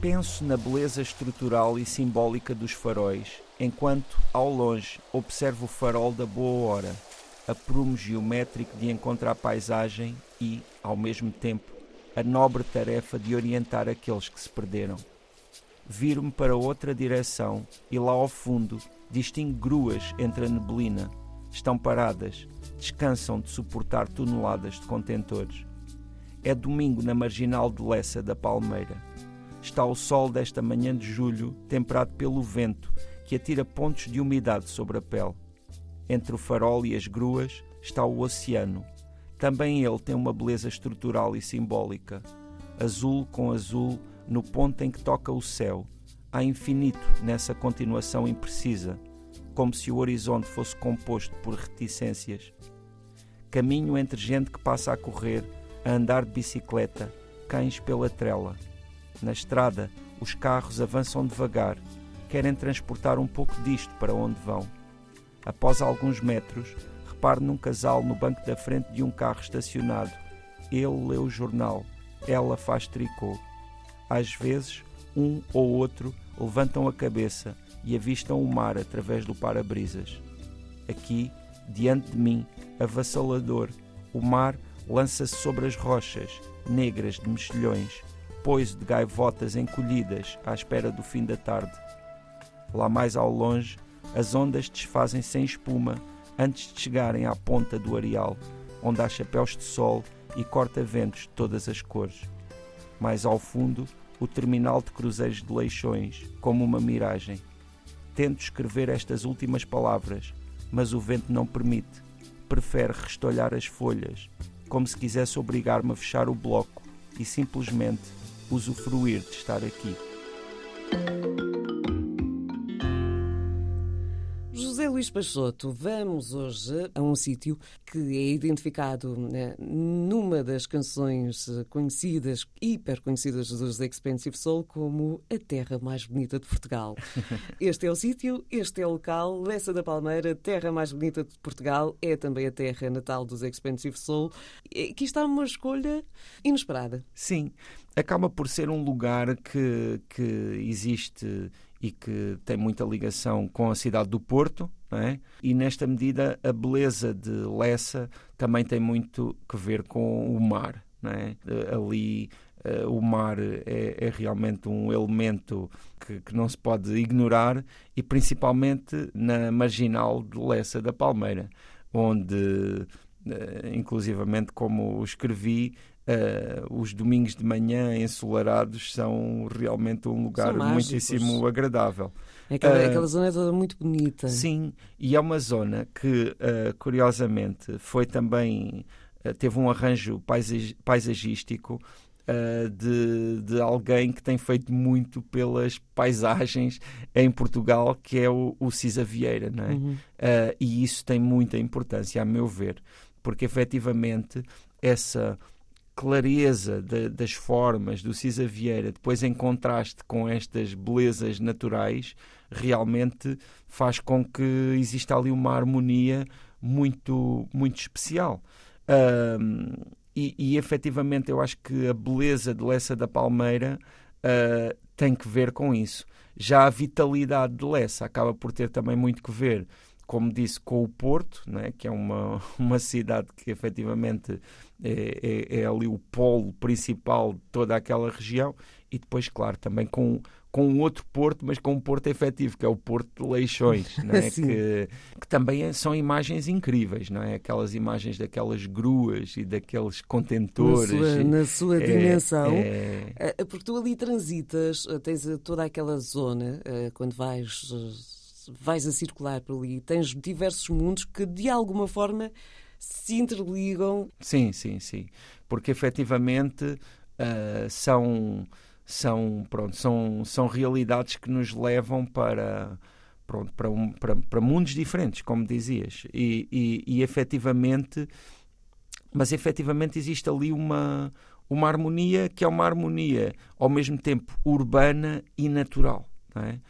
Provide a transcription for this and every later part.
Penso na beleza estrutural e simbólica dos faróis, enquanto, ao longe, observo o farol da boa hora, a prumo geométrico de encontrar a paisagem e, ao mesmo tempo, a nobre tarefa de orientar aqueles que se perderam. Viro-me para outra direção e lá ao fundo distingo gruas entre a neblina. Estão paradas, descansam de suportar toneladas de contentores. É domingo na marginal de Lessa da Palmeira está o sol desta manhã de julho, temperado pelo vento, que atira pontos de umidade sobre a pele. Entre o farol e as gruas está o oceano. Também ele tem uma beleza estrutural e simbólica. Azul com azul no ponto em que toca o céu. Há infinito nessa continuação imprecisa, como se o horizonte fosse composto por reticências. Caminho entre gente que passa a correr, a andar de bicicleta, cães pela trela na estrada, os carros avançam devagar, querem transportar um pouco disto para onde vão. Após alguns metros, reparo num casal no banco da frente de um carro estacionado. Ele lê o jornal, ela faz tricô. Às vezes, um ou outro levantam a cabeça e avistam o mar através do para-brisas. Aqui, diante de mim, avassalador, o mar lança-se sobre as rochas, negras de mexilhões, poiso de gaivotas encolhidas à espera do fim da tarde. Lá mais ao longe, as ondas desfazem sem espuma antes de chegarem à ponta do areal, onde há chapéus de sol e corta-ventos de todas as cores. Mais ao fundo, o terminal de cruzeiros de leixões, como uma miragem. Tento escrever estas últimas palavras, mas o vento não permite. Prefere restolhar as folhas, como se quisesse obrigar-me a fechar o bloco e simplesmente usufruir de estar aqui. José Luís Peixoto, vamos hoje a um sítio que é identificado né, numa das canções conhecidas, hiper conhecidas dos Expensive Soul, como a terra mais bonita de Portugal. Este é o sítio, este é o local, Lessa da Palmeira, terra mais bonita de Portugal, é também a terra natal dos Expensive Soul. Aqui está uma escolha inesperada. Sim, acaba por ser um lugar que, que existe e que tem muita ligação com a cidade do Porto, é? e nesta medida a beleza de Lessa também tem muito que ver com o mar. É? Ali uh, o mar é, é, realmente um elemento que, que, não se pode ignorar, e principalmente na marginal de Lessa da Palmeira, onde, uh, inclusivamente, como escrevi, Uh, os domingos de manhã ensolarados são realmente um lugar muitíssimo agradável. Aquela, uh, aquela zona é toda muito bonita. Sim, e é uma zona que, uh, curiosamente, foi também. teve um arranjo paisag, paisagístico de, de, alguém que tem feito muito pelas paisagens em Portugal, que é o, o Cisa Vieira, não é? Uhum. e isso tem muita importância, a meu ver, porque efetivamente essa clareza de, das formas do Cisa Vieira, depois em contraste com estas belezas naturais, realmente faz com que exista ali uma harmonia muito, muito especial. E, e efetivamente eu acho que a beleza de Lessa da Palmeira uh, tem que ver com isso. Já a vitalidade de Lessa acaba por ter também muito que ver como disse, com o Porto, né, que é uma, uma cidade que efetivamente é, é, é, ali o polo principal de toda aquela região, e depois, claro, também com, com um outro porto, mas com um porto efetivo, que é o Porto de Leixões, né, que, que também são imagens incríveis, não é? Aquelas imagens daquelas gruas e daqueles contentores. Na sua, na sua é, dimensão, é... Eh, porque tu ali transitas, eh, tens toda aquela zona, eh, quando vais vais a circular por ali, tens diversos mundos que de alguma forma se interligam. Sim, sim, sim. Porque efetivamente uh, são, são, pronto, são, são realidades que nos levam para. Pronto, para, um, para, para mundos diferentes, como dizias, e, e, e efetivamente, mas efetivamente existe ali uma, uma harmonia que é uma harmonia ao mesmo tempo urbana e natural. Não é?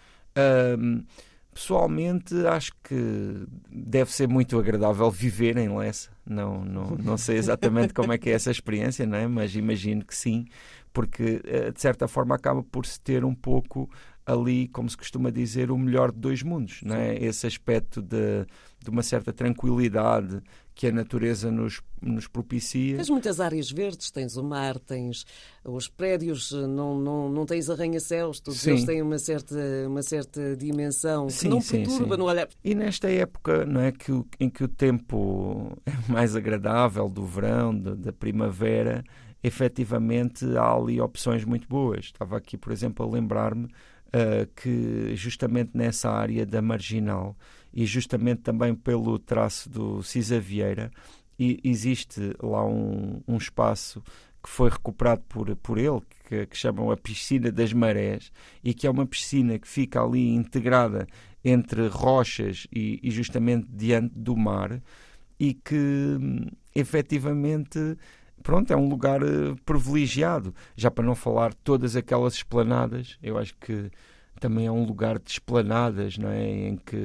Pessoalmente, acho que deve ser muito agradável viver em Lessa. Não, não, não sei exatamente como é que é essa experiência, não é? mas imagino que sim, porque uh, de certa forma acaba por se ter um pouco ali, como se costuma dizer, o melhor de dois mundos, não é? Esse aspecto de, de uma certa tranquilidade que a natureza nos, nos propicia. Tens muitas áreas verdes, tens o mar, tens os prédios, não, não, não tens arranha-céus, todos sim. eles têm uma certa, uma certa dimensão que sim, não sim, perturba no olhar. E nesta época não é, que, em que o tempo é mais agradável, do verão, de, da primavera, efetivamente há ali opções muito boas. Estava aqui, por exemplo, a lembrar-me uh, que justamente nessa área da marginal e justamente também pelo traço do Cisa Vieira e existe lá um, um espaço que foi recuperado por, por ele, que, que chamam a Piscina das Marés, e que é uma piscina que fica ali integrada entre rochas e, e justamente diante do mar, e que efetivamente pronto, é um lugar uh, privilegiado. Já para não falar todas aquelas esplanadas, eu acho que também é um lugar de esplanadas, não é? Em que.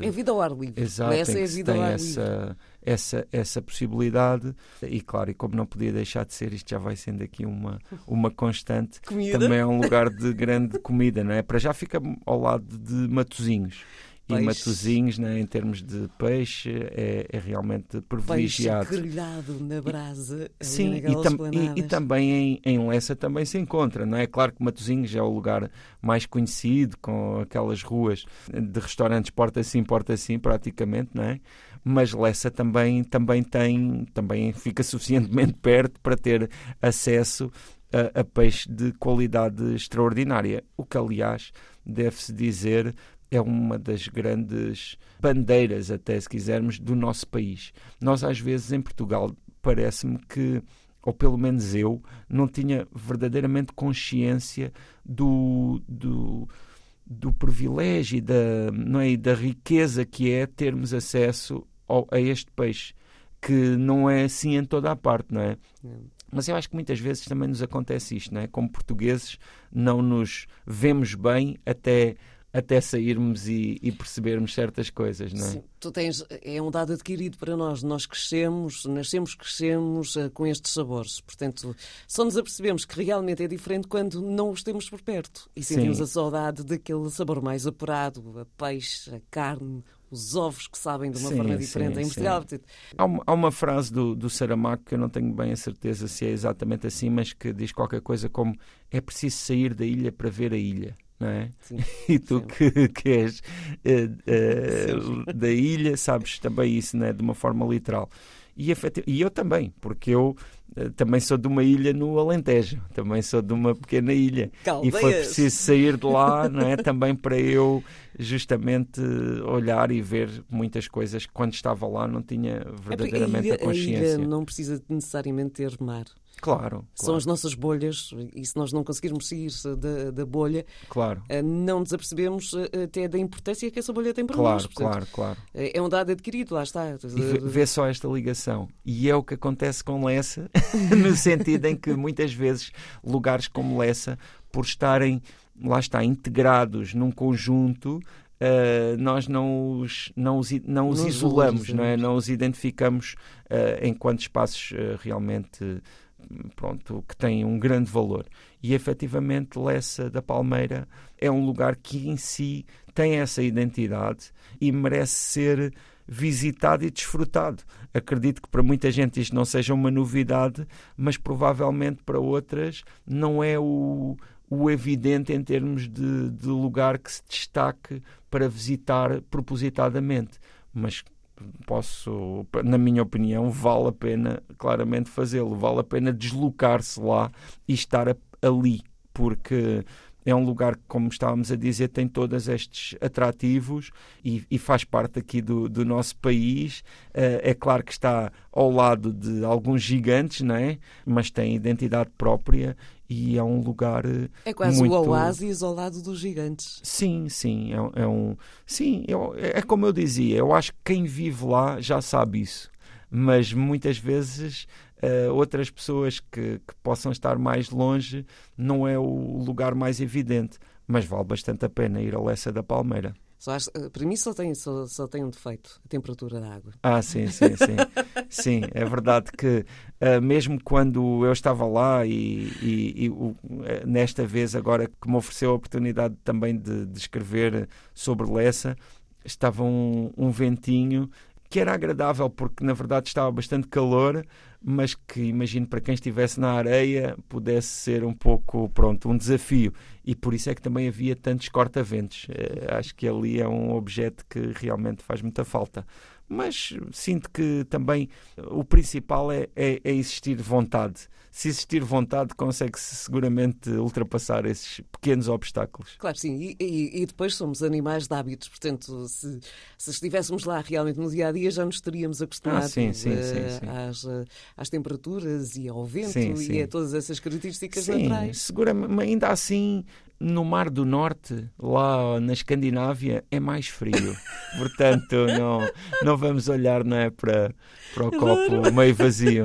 É vida ao ar livre. Exato, essa em é que se tem essa, essa, essa possibilidade. E claro, e como não podia deixar de ser, isto já vai sendo aqui uma, uma constante. Comida. Também é um lugar de grande comida, não é? Para já fica ao lado de Matozinhos e Matozinhos, né, em termos de peixe, é, é realmente privilegiado. Peixe grelhado na brasa. Sim, e, tam e, e, também em, em Lessa também se encontra, não é? Claro que Matozinhos é o lugar mais conhecido, com aquelas ruas de restaurantes porta assim, porta assim, praticamente, não é? Mas Lessa também, também tem, também fica suficientemente perto para ter acesso a, a peixe de qualidade extraordinária, o que aliás deve-se dizer é uma das grandes bandeiras, até se quisermos, do nosso país. Nós, às vezes, em Portugal, parece-me que, ou pelo menos eu, não tinha verdadeiramente consciência do, do, do privilégio e da, não é, da riqueza que é termos acesso ao, a este peixe, que não é assim em toda a parte, não é? Mas eu acho que muitas vezes também nos acontece isto, não é? Como portugueses, não nos vemos bem até até sairmos e, e, percebermos certas coisas, não é? Sim, tu tens, é um dado adquirido para nós. Nós crescemos, nascemos, crescemos uh, com estes sabores. Portanto, só nos apercebemos que realmente é diferente quando não os temos por perto e sentimos Sim. a saudade daquele sabor mais apurado, a peixe, a carne, os ovos que sabem de uma sim, forma diferente. Sim, é industrial. Há, uma, há uma frase do, do Saramago que eu não tenho bem a certeza se é exatamente assim, mas que diz qualquer coisa como é preciso sair da ilha para ver a ilha não é? Sim, e tu que, que és uh, uh, da ilha sabes também isso, não é? De uma forma literal. E, e eu também, porque eu uh, também sou de uma ilha no Alentejo, também sou de uma pequena ilha. Caldeias. E foi preciso sair de lá, não é? Também para eu justamente olhar e ver muitas coisas que quando estava lá não tinha é verdadeiramente a, ilha, a consciência. A ilha não precisa necessariamente ter mar. Claro, São claro. as nossas bolhas, e se nós não conseguirmos sair da, da bolha, claro. Eh, não desapercebemos eh, até da importância que essa bolha tem para claro, nós. Portanto, claro, claro. É um dado adquirido, lá está. E vê, vê só esta ligação. E é o que acontece com Lessa, no sentido em que muitas vezes lugares como Lessa, por estarem, lá está, integrados num conjunto, Uh, nós não os, não os, não os isolamos, não, é? não os identificamos uh, enquanto espaços uh, realmente pronto, que tem um grande valor. E efetivamente Lessa da Palmeira é um lugar que em si tem essa identidade e merece ser visitado e desfrutado. Acredito que para muita gente isto não seja uma novidade, mas provavelmente para outras não é o, o evidente em termos de, de lugar que se destaque para visitar propositadamente. Mas posso, na minha opinião, vale a pena claramente fazê-lo, vale a pena deslocar-se lá e estar ali, porque é um lugar que, como estávamos a dizer, tem todos estes atrativos e, e faz parte aqui do, do nosso país. Uh, é claro que está ao lado de alguns gigantes, não é? mas tem identidade própria e é um lugar é quase muito... o oásis ao lado dos gigantes. Sim sim é, é um sim eu, é como eu dizia eu acho que quem vive lá já sabe isso. Mas muitas vezes uh, outras pessoas que, que possam estar mais longe não é o lugar mais evidente. Mas vale bastante a pena ir a Lessa da Palmeira Só, para mim só tem, só, só tem um defeito, a temperatura da água. Ah, sim, sim, sim. sim, é verdade que uh, mesmo quando eu estava lá e, e, e uh, nesta vez agora que me ofereceu a oportunidade também de, de escrever sobre Lessa, estava um, um ventinho que era agradável porque na verdade estava bastante calor, mas que imagino para quem estivesse na areia pudesse ser um pouco, pronto, um desafio. E por isso é que também havia tantos corta-ventos. Uh, acho que ali é um objeto que realmente faz muita falta mas sinto que também o principal é, é, é existir vontade. Se existir vontade, consegue-se seguramente ultrapassar esses pequenos obstáculos. Claro, sim. E, e, e, depois somos animais de hábitos, portanto, se, se estivéssemos lá realmente no dia a dia, já nos teríamos acostumado ah, sim, sim, sim, às, às temperaturas e ao vento e a todas essas características sim, naturais. Seguramente, ainda assim, no Mar do Norte, lá na Escandinávia, é mais frio. Portanto, não, não vamos olhar não é, para, para o copo meio vazio.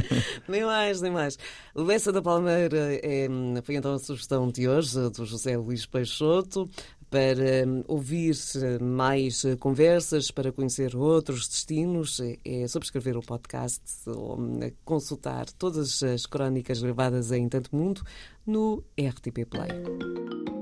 nem mais, nem mais. Lessa da Palmeira é, foi então a sugestão de hoje do José Luís Peixoto para hum, ouvir mais conversas, para conhecer outros destinos, é subscrever o podcast ou hum, consultar todas as crónicas gravadas em Tanto Mundo no RTP Play.